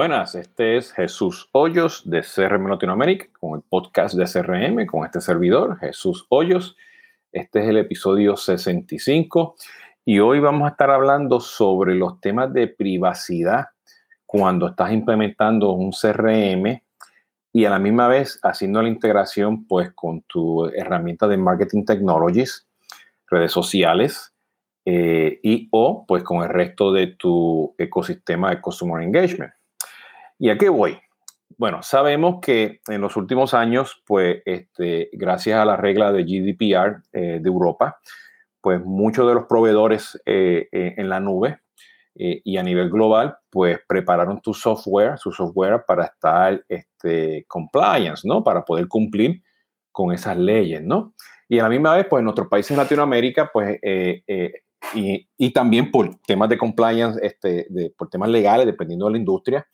Buenas, este es Jesús Hoyos de CRM Latinoamérica con el podcast de CRM, con este servidor, Jesús Hoyos. Este es el episodio 65 y hoy vamos a estar hablando sobre los temas de privacidad cuando estás implementando un CRM y a la misma vez haciendo la integración pues con tu herramienta de marketing technologies, redes sociales eh, y o pues con el resto de tu ecosistema de customer engagement. ¿Y a qué voy? Bueno, sabemos que en los últimos años, pues, este, gracias a la regla de GDPR eh, de Europa, pues muchos de los proveedores eh, eh, en la nube y a nivel global, pues prepararon tu software, su software para estar este, compliance, ¿no? Para poder cumplir con esas leyes, ¿no? Y a la misma vez, pues en otros países Latinoamérica, pues, y, y, también por temas de compliance, este, de, por temas legales, dependiendo de la industria,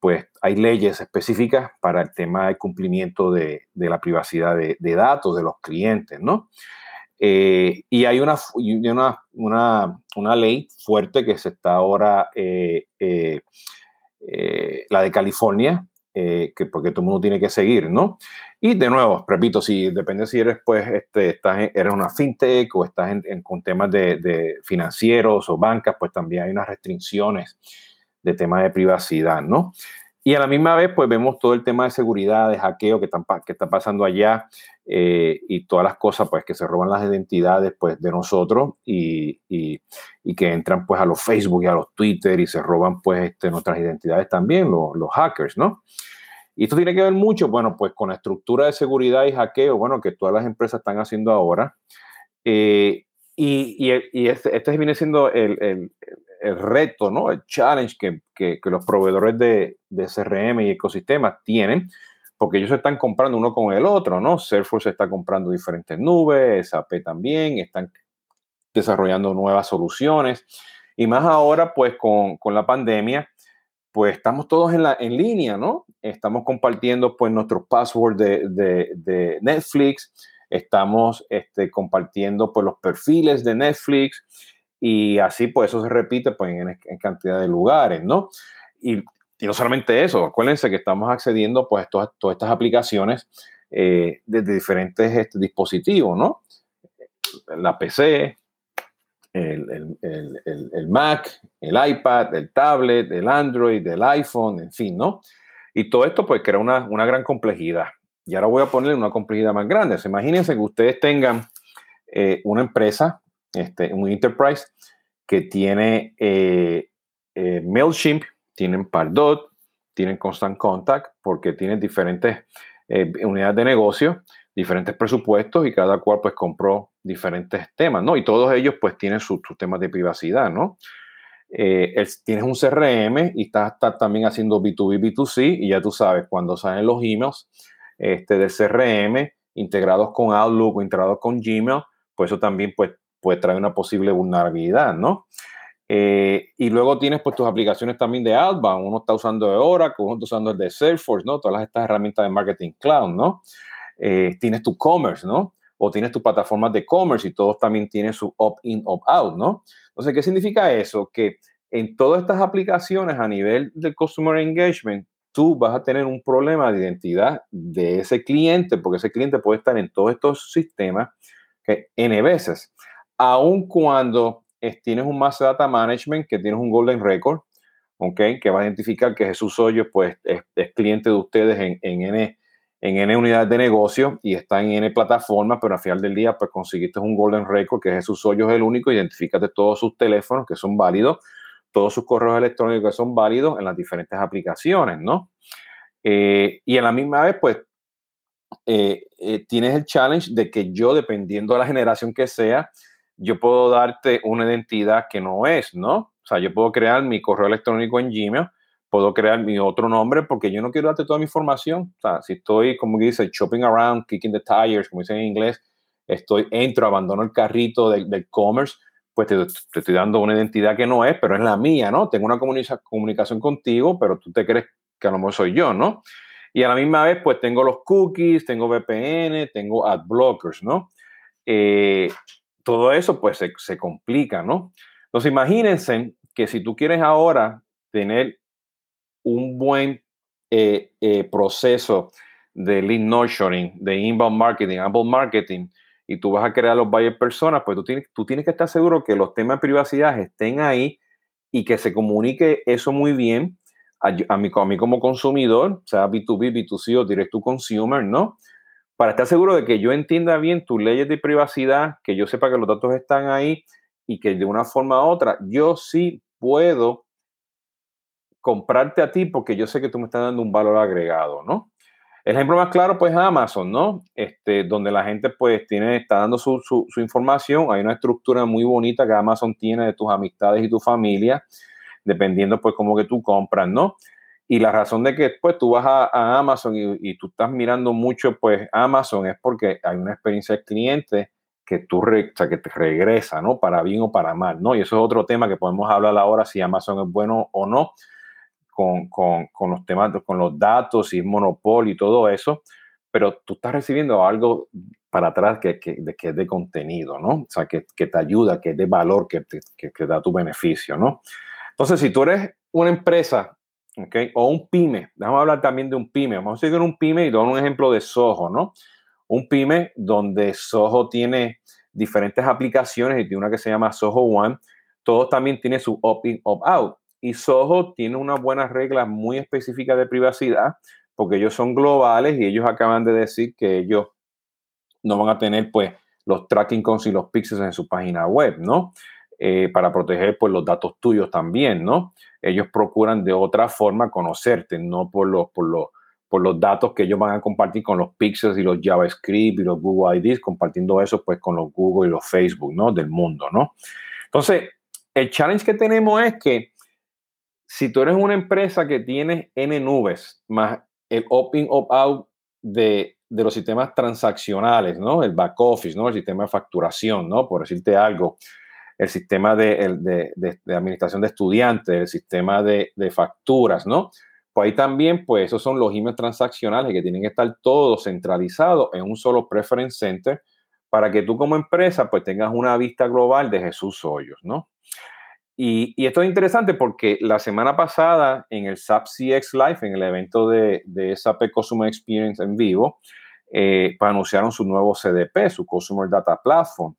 pues hay leyes específicas para el tema del cumplimiento de, la privacidad de, datos de los clientes, ¿no? Eh, y hay una, una, una, ley fuerte que se está ahora, eh, eh, la de California, que porque todo el mundo tiene que seguir, ¿no? Y de nuevo, repito, si depende si eres, pues, este, estás eres una fintech o estás con temas de, de, financieros o bancas, pues también hay unas restricciones de tema de privacidad, ¿no? Y a la misma vez, pues vemos todo el tema de seguridad, de hackeo que, que está pasando allá eh, y todas las cosas, pues que se roban las identidades, pues de nosotros y, y, que entran, pues a los Facebook y a los Twitter y se roban, pues, este, nuestras identidades también, los, los hackers, ¿no? Y esto tiene que ver mucho, bueno, pues con la estructura de seguridad y hackeo, bueno, que todas las empresas están haciendo ahora. Eh, y, y, este, este, viene siendo el, el reto, ¿no? El challenge que, que, los proveedores de, de, CRM y ecosistemas tienen, porque ellos están comprando uno con el otro, ¿no? Salesforce está comprando diferentes nubes, SAP también, están desarrollando nuevas soluciones. Y más ahora, pues con, con la pandemia, pues estamos todos en, la, en línea, ¿no? Estamos compartiendo pues nuestros passwords de, de, de, Netflix, estamos este, compartiendo pues los perfiles de Netflix, y así pues eso se repite pues en, cantidad de lugares, ¿no? Y, no solamente eso, acuérdense que estamos accediendo pues a todas, todas estas aplicaciones eh, desde diferentes este, dispositivos, ¿no? La PC, el, el, el, el, Mac, el iPad, el tablet, el Android, el iPhone, en fin, ¿no? Y todo esto pues crea una, una gran complejidad. Y ahora voy a poner una complejidad más grande. imagínense que ustedes tengan eh, una empresa este, un enterprise que tiene eh, eh, MailChimp, tienen Pardot, tienen Constant Contact, porque tienen diferentes unidades de negocio, diferentes presupuestos y cada cual pues compró diferentes temas, ¿no? Y todos ellos pues tienen sus temas de privacidad, ¿no? tienes un CRM y estás, también haciendo B2B, B2C y ya tú sabes, cuando salen los emails este, del CRM integrados con Outlook o integrados con Gmail, pues eso también pues pues trae una posible vulnerabilidad, ¿no? Eh, y luego tienes pues tus aplicaciones también de Outbound, uno está usando de Oracle, uno está usando el de Salesforce, ¿no? Todas estas herramientas de marketing cloud, ¿no? Eh, tienes tu commerce, ¿no? O tienes tus plataformas de commerce y todos también tienen su opt-in, opt-out, ¿no? Entonces, ¿qué significa eso? Que en todas estas aplicaciones a nivel de customer engagement, tú vas a tener un problema de identidad de ese cliente, porque ese cliente puede estar en todos estos sistemas que N veces aun cuando tienes un Master Data Management, que tienes un Golden Record, ¿okay? que va a identificar que Jesús Hoyos pues, es, cliente de ustedes en, en, N, en N unidades de negocio y está en N plataformas, pero al final del día pues conseguiste un Golden Record, que Jesús Hoyos es el único, identifícate todos sus teléfonos que son válidos, todos sus correos electrónicos que son válidos en las diferentes aplicaciones, ¿no? Eh, y a la misma vez, pues, eh, eh, tienes el challenge de que yo, dependiendo de la generación que sea, yo puedo darte una identidad que no es, ¿no? O sea, yo puedo crear mi correo electrónico en Gmail, puedo crear mi otro nombre porque yo no quiero darte toda mi información. O sea, si estoy, como dice, shopping around, kicking the tires, como dicen en inglés, estoy, entro, abandono el carrito del, commerce, pues te, estoy dando una identidad que no es, pero es la mía, ¿no? Tengo una comunicación contigo, pero tú te crees que a lo mejor soy yo, ¿no? Y a la misma vez, pues tengo los cookies, tengo VPN, tengo ad blockers, ¿no? Eh, todo eso pues se, complica, ¿no? Entonces imagínense que si tú quieres ahora tener un buen eh, eh, proceso de lead nurturing, de inbound marketing, outbound marketing, y tú vas a crear los buyer personas, pues tú tienes, tú tienes que estar seguro que los temas de privacidad estén ahí y que se comunique eso muy bien a, mí, como consumidor, sea B2B, B2C o direct to consumer, ¿no? Para estar seguro de que yo entienda bien tus leyes de privacidad, que yo sepa que los datos están ahí y que de una forma u otra yo sí puedo comprarte a ti porque yo sé que tú me estás dando un valor agregado, ¿no? El ejemplo más claro, pues, es Amazon, ¿no? Este, donde la gente, pues, tiene, está dando su, su, información. Hay una estructura muy bonita que Amazon tiene de tus amistades y tu familia, dependiendo, pues, cómo que tú compras, ¿no? Y la razón de que, pues, tú vas a, Amazon y, tú estás mirando mucho, pues, Amazon es porque hay una experiencia del cliente que tú, re, que te regresa, ¿no? Para bien o para mal, ¿no? Y eso es otro tema que podemos hablar ahora, si Amazon es bueno o no con, los temas, con los datos y monopolio y todo eso, pero tú estás recibiendo algo para atrás que, es de contenido, ¿no? O sea, que, te ayuda, que es de valor, que que, da tu beneficio, ¿no? Entonces, si tú eres una empresa, ¿ok? O un pyme, déjame hablar también de un pyme, vamos a seguir un pyme y doy un ejemplo de Soho, ¿no? Un pyme donde Soho tiene diferentes aplicaciones y tiene una que se llama Soho One, todos también tienen su opt-in, opt-out. Y Soho tiene unas buenas reglas muy específicas de privacidad porque ellos son globales y ellos acaban de decir que ellos no van a tener pues los tracking cons y los pixels en su página web, ¿no? Eh, para proteger pues los datos tuyos también, ¿no? Ellos procuran de otra forma conocerte, no por los, por los, por los datos que ellos van a compartir con los pixels y los JavaScript y los Google IDs, compartiendo eso pues con los Google y los Facebook, ¿no? Del mundo, ¿no? Entonces, el challenge que tenemos es que si tú eres una empresa que tiene N nubes más el opt-in, opt-out de, de, los sistemas transaccionales, ¿no? El back office, ¿no? El sistema de facturación, ¿no? Por decirte algo, el sistema de, de, de administración de estudiantes, el sistema de, facturas, ¿no? Pues ahí también, pues esos son los emails transaccionales que tienen que estar todos centralizados en un solo preference center para que tú como empresa pues tengas una vista global de Jesús Hoyos, ¿no? Y, esto es interesante porque la semana pasada en el SAP CX Live, en el evento de, de SAP Customer Experience en vivo, eh, anunciaron su nuevo CDP, su Customer Data Platform.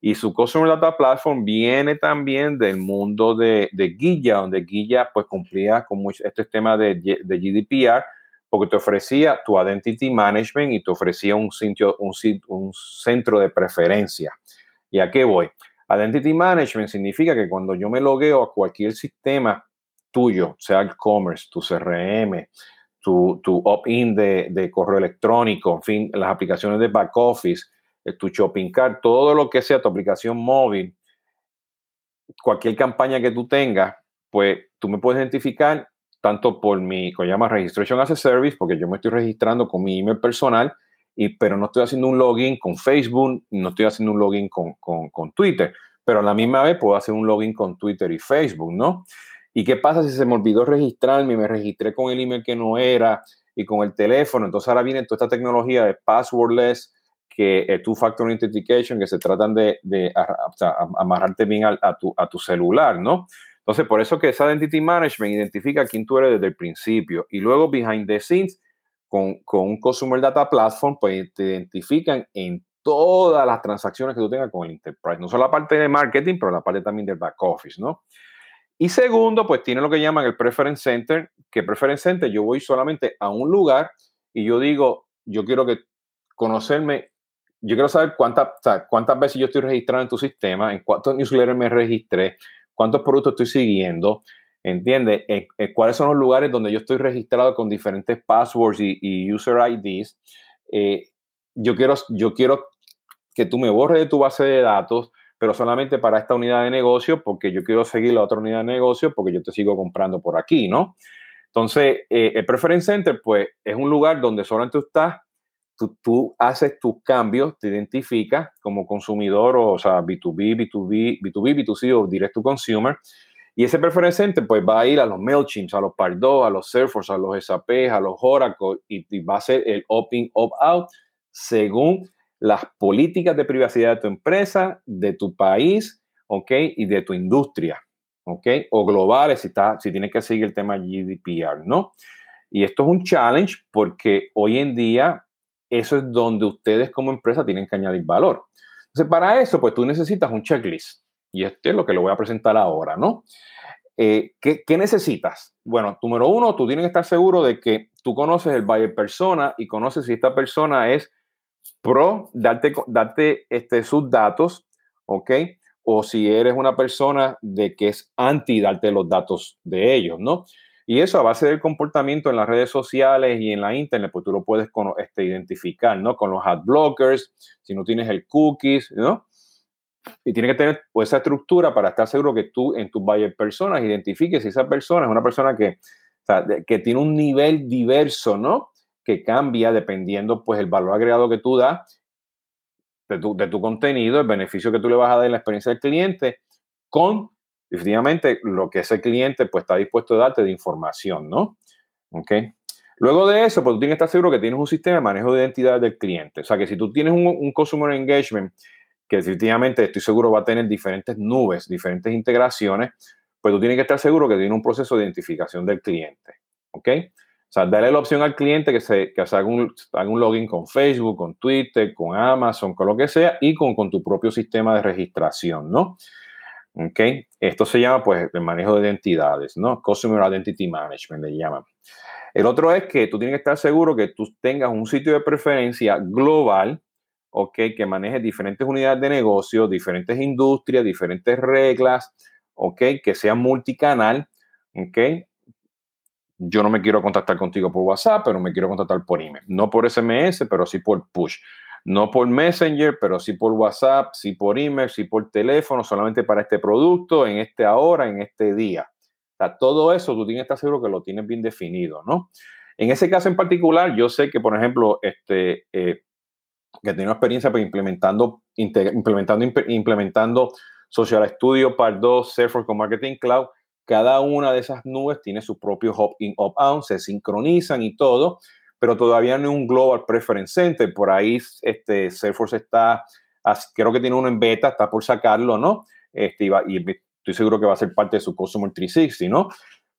Y su Customer Data Platform viene también del mundo de, de Guilla, donde Guilla pues cumplía con mucho, este tema de, de, GDPR, porque te ofrecía tu Identity Management y te ofrecía un, sitio, un, un centro de preferencia. ¿Y a qué voy? Identity Management significa que cuando yo me logueo a cualquier sistema tuyo, sea el commerce, tu CRM, tu, tu opt-in de, de, correo electrónico, en fin, las aplicaciones de back office, eh, tu shopping cart, todo lo que sea tu aplicación móvil, cualquier campaña que tú tengas, pues tú me puedes identificar tanto por mi, que llama Registration as a Service, porque yo me estoy registrando con mi email personal, y, pero no estoy haciendo un login con Facebook, no estoy haciendo un login con, con, Twitter, pero a la misma vez puedo hacer un login con Twitter y Facebook, ¿no? ¿Y qué pasa si se me olvidó registrarme y me registré con el email que no era y con el teléfono? Entonces ahora viene toda esta tecnología de passwordless, que es two-factor authentication, que se tratan de, de amarrarte bien a, a, tu, a tu celular, ¿no? Entonces, por eso que esa Identity Management identifica quién tú eres desde el principio. Y luego, behind the scenes, con, con, un Customer Data Platform, pues te identifican en todas las transacciones que tú tengas con el Enterprise. No solo la parte de marketing, pero la parte también del back office, ¿no? Y segundo, pues tiene lo que llaman el Preference Center, que Preference Center yo voy solamente a un lugar y yo digo, yo quiero que conocerme, yo quiero saber cuántas, cuántas veces yo estoy registrado en tu sistema, en cuántos newsletters me registré, cuántos productos estoy siguiendo, ¿Entiendes? Eh, eh, ¿Cuáles son los lugares donde yo estoy registrado con diferentes passwords y, user IDs? Eh, yo, quiero, yo quiero que tú me borres de tu base de datos, pero solamente para esta unidad de negocio, porque yo quiero seguir la otra unidad de negocio, porque yo te sigo comprando por aquí, ¿no? Entonces, el Preference Center, pues, es un lugar donde solamente tú estás, tú, tú haces tus cambios, te identificas como consumidor, o, o sea, B2B, B2B, B2B, B2C o Direct to Consumer, y ese preference pues va a ir a los MailChimp, a los Pardot, a los Salesforce, a los SAP, a los Oracle y, va a ser el opt-in, opt-out según las políticas de privacidad de tu empresa, de tu país, ¿ok? Y de tu industria. ¿ok? O globales si, está, si tienes que seguir el tema GDPR, ¿no? Y esto es un challenge porque hoy en día eso es donde ustedes como empresa tienen que añadir valor. Entonces, para eso, pues tú necesitas un checklist. Y este es lo que le voy a presentar ahora, ¿no? Eh, ¿qué, ¿qué, necesitas? Bueno, número uno, tú tienes que estar seguro de que tú conoces el buyer persona y conoces si esta persona es pro darte, darte este, sus datos, ¿ok? O si eres una persona de que es anti darte los datos de ellos, ¿no? Y eso a base del comportamiento en las redes sociales y en la internet, pues tú lo puedes este, identificar, ¿no? Con los ad blockers, si no tienes el cookies, ¿no? Y tiene que tener pues, esa estructura para estar seguro que tú en tus buyer personas identifiques si esa persona es una persona que, que tiene un nivel diverso, ¿no? Que cambia dependiendo pues el valor agregado que tú das de tu, de tu contenido, el beneficio que tú le vas a dar en la experiencia del cliente con definitivamente lo que ese cliente pues está dispuesto a darte de información, ¿no? ¿Ok? Luego de eso, pues tú tienes que estar seguro que tienes un sistema de manejo de identidad del cliente. O sea, que si tú tienes un, un Customer Engagement que definitivamente estoy seguro va a tener diferentes nubes, diferentes integraciones, pues tú tienes que estar seguro que tiene un proceso de identificación del cliente. ¿Ok? O sea, darle la opción al cliente que se, que haga, un, haga un login con Facebook, con Twitter, con Amazon, con lo que sea, y con, con tu propio sistema de registración, ¿no? ¿Ok? Esto se llama, pues, el manejo de identidades, ¿no? Customer Identity Management le llaman. El otro es que tú tienes que estar seguro que tú tengas un sitio de preferencia global, ¿ok? Que maneje diferentes unidades de negocio, diferentes industrias, diferentes reglas, ¿ok? Que sea multicanal, ¿ok? Yo no me quiero contactar contigo por WhatsApp, pero me quiero contactar por email. No por SMS, pero sí por push. No por Messenger, pero sí por WhatsApp, sí por email, sí por teléfono, solamente para este producto, en este ahora, en este día. O todo eso tú tienes que estar seguro que lo tienes bien definido, ¿no? En ese caso en particular, yo sé que, por ejemplo, este, eh, que tengo experiencia pues, implementando, implementando, implementando Social Studio, Pardo, Salesforce con Marketing Cloud. Cada una de esas nubes tiene su propio hop-in, hop-out, se sincronizan y todo pero todavía no es un Global Preference Center. Por ahí este, Salesforce está, creo que tiene uno en beta, está por sacarlo, ¿no? Este, y, y estoy seguro que va a ser parte de su Customer 360, ¿no?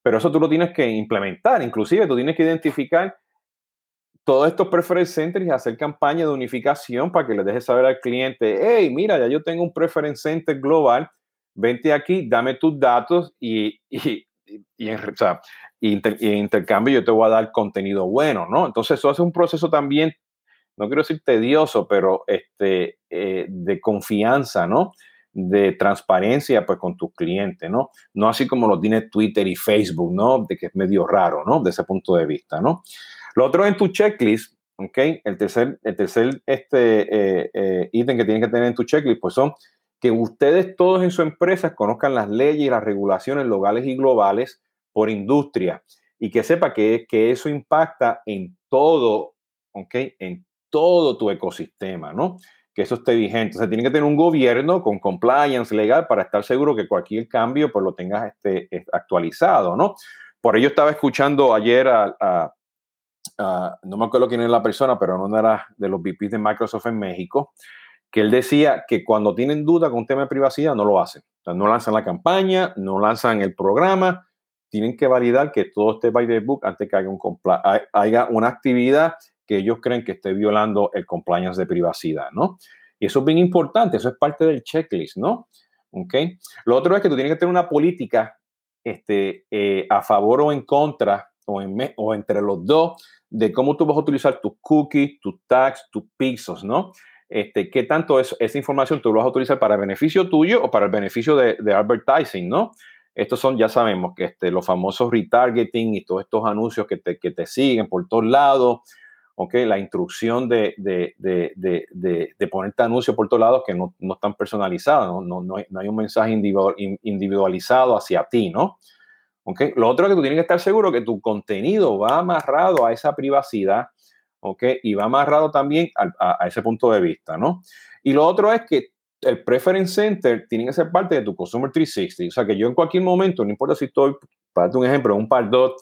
Pero eso tú lo tienes que implementar. Inclusive tú tienes que identificar todos estos preference centers y hacer campaña de unificación para que le dejes saber al cliente, hey, mira, ya yo tengo un preference center global, vente aquí, dame tus datos y, o sea, en intercambio yo te voy a dar contenido bueno, ¿no? Entonces eso hace un proceso también, no quiero decir tedioso, pero este, eh, de confianza, ¿no? De transparencia pues con tus clientes, ¿no? No así como lo tiene Twitter y Facebook, ¿no? De que es medio raro, ¿no? De ese punto de vista, ¿no? Lo otro en tu checklist, ¿ok? El tercer, el tercer este, eh, eh, ítem que tienes que tener en tu checklist, pues son que ustedes todos en su empresa conozcan las leyes y las regulaciones locales y globales por industria y que sepa que, que eso impacta en todo, ¿ok? En todo tu ecosistema, ¿no? Que eso esté vigente. O sea, tiene que tener un gobierno con compliance legal para estar seguro que cualquier cambio pues lo tengas este, actualizado, ¿no? Por ello estaba escuchando ayer a, no me acuerdo quién es la persona, pero no era de los VPs de Microsoft en México, que él decía que cuando tienen duda con un tema de privacidad no lo hacen. No lanzan la campaña, no lanzan el programa, tienen que validar que todo esté by the book antes que haya, un haya una actividad que ellos creen que esté violando el compliance de privacidad, ¿no? Y eso es bien importante, eso es parte del checklist, ¿no? ¿Ok? Lo otro es que tú tienes que tener una política este, eh, a favor o en contra o, en o entre los dos de cómo tú vas a utilizar tus cookies, tus tags, tus pixels, ¿no? Este, ¿Qué tanto es, esa información tú lo vas a utilizar para beneficio tuyo o para el beneficio de, de advertising, ¿no? Estos son, ya sabemos, que este, los famosos retargeting y todos estos anuncios que te, que te siguen por todos lados, ¿ok? La instrucción de, de, de, ponerte anuncios por todos lados que no, no están personalizados, ¿no? No, no, hay, un mensaje individualizado hacia ti, ¿no? ¿Ok? Lo otro es que tú tienes que estar seguro que tu contenido va amarrado a esa privacidad, ¿ok? Y va amarrado también a, ese punto de vista, ¿no? Y lo otro es que el Preference Center tiene que ser parte de tu Customer 360. O sea, que yo en cualquier momento, no importa si estoy, para darte un ejemplo, en un Pardot,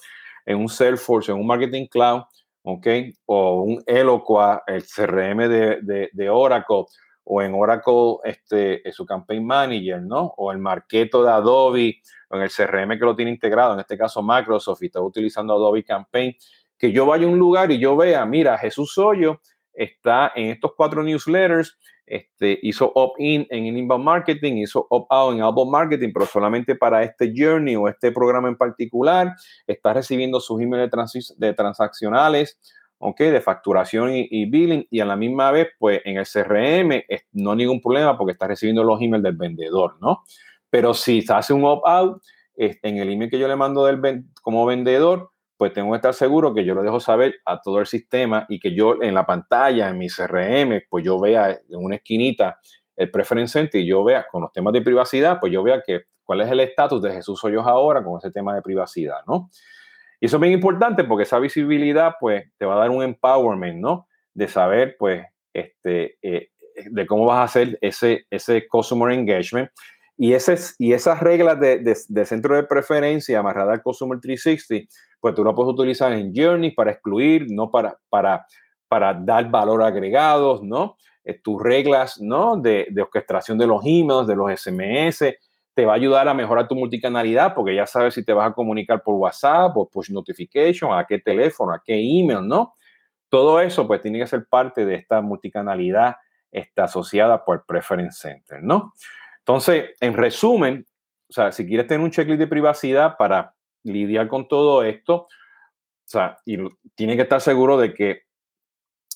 en un Salesforce, en un Marketing Cloud, ¿ok? O un Eloqua, el CRM de, de, Oracle, o en Oracle este, su Campaign Manager, ¿no? O el Marketo de Adobe, o en el CRM que lo tiene integrado, en este caso Microsoft, y está utilizando Adobe Campaign, que yo vaya a un lugar y yo vea, mira, Jesús Soyo está en estos cuatro newsletters, este, hizo opt-in en inbound marketing, hizo opt-out en outbound marketing, pero solamente para este journey o este programa en particular, está recibiendo sus emails de, transaccionales, ¿ok? De facturación y, billing, y a la misma vez, pues en el CRM no hay ningún problema porque está recibiendo los emails del vendedor, ¿no? Pero si se hace un opt-out, en el email que yo le mando del, como vendedor, pues tengo que estar seguro que yo lo dejo saber a todo el sistema y que yo en la pantalla, en mi CRM, pues yo vea en una esquinita el preference center y yo vea con los temas de privacidad, pues yo vea que cuál es el estatus de Jesús Hoyos ahora con ese tema de privacidad, ¿no? Y eso es bien importante porque esa visibilidad, pues, te va a dar un empowerment, ¿no? De saber, pues, este, eh, de cómo vas a hacer ese, ese customer engagement y, ese, y esas reglas de, de, centro de preferencia amarrada al Customer 360, pues tú lo puedes utilizar en Journey para excluir, no para, para, para dar valor agregados, ¿no? Eh, tus reglas, ¿no? De, de, orquestación de los emails, de los SMS, te va a ayudar a mejorar tu multicanalidad porque ya sabes si te vas a comunicar por WhatsApp o push notification, a qué teléfono, a qué email, ¿no? Todo eso pues tiene que ser parte de esta multicanalidad está asociada por Preference Center, ¿no? Entonces, en resumen, o sea, si quieres tener un checklist de privacidad para lidiar con todo esto, o sea, y tiene que estar seguro de que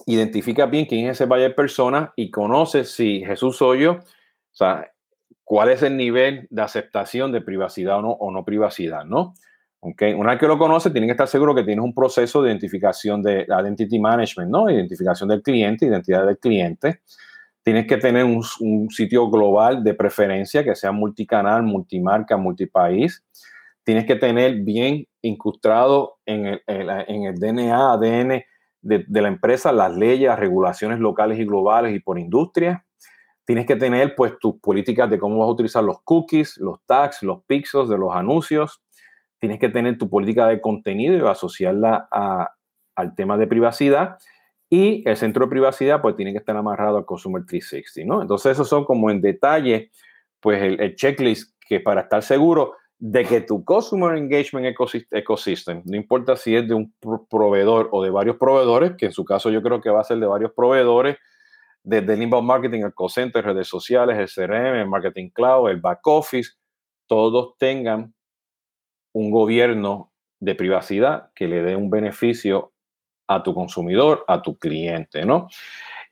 identifica bien quién es ese buyer persona y conoce si Jesús soy yo, o sea, cuál es el nivel de aceptación de privacidad o no, o no privacidad, ¿no? Okay. Una vez que lo conoce, tiene que estar seguro que tienes un proceso de identificación de identity management, ¿no? Identificación del cliente, identidad del cliente. Tienes que tener un, sitio global de preferencia que sea multicanal, multimarca, multipaís. Tienes que tener bien incrustado en el, en el DNA, ADN de, la empresa las leyes, regulaciones locales y globales y por industria. Tienes que tener pues tus políticas de cómo vas a utilizar los cookies, los tags, los pixels de los anuncios. Tienes que tener tu política de contenido y asociarla a, al tema de privacidad y el centro de privacidad, pues tiene que estar amarrado al Consumer 360, ¿no? Entonces, esos son como en detalle, pues el, checklist que para estar seguro de que tu Customer Engagement Ecosystem, no importa si es de un proveedor o de varios proveedores, que en su caso yo creo que va a ser de varios proveedores, desde el inbound marketing, el call center, redes sociales, el CRM, el marketing cloud, el back office, todos tengan un gobierno de privacidad que le dé un beneficio a tu consumidor, a tu cliente, ¿no?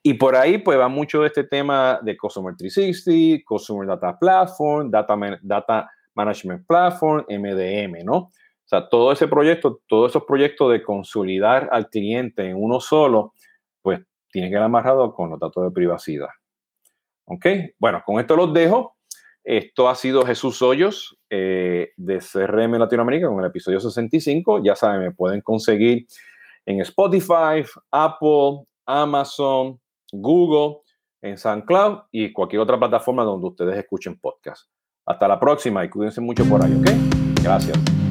Y por ahí pues va mucho de este tema de Customer 360, Customer Data Platform, Data, Data Management Platform, MDM, ¿no? O sea, todo ese proyecto, todos esos proyectos de consolidar al cliente en uno solo, tiene que ir amarrado con los datos de privacidad. ¿Ok? Bueno, con esto los dejo. Esto ha sido Jesús Hoyos eh, de CRM Latinoamérica con el episodio 65. Ya saben, me pueden conseguir en Spotify, Apple, Amazon, Google, en SoundCloud y cualquier otra plataforma donde ustedes escuchen podcast. Hasta la próxima y cuídense mucho por ahí, ¿ok? Gracias.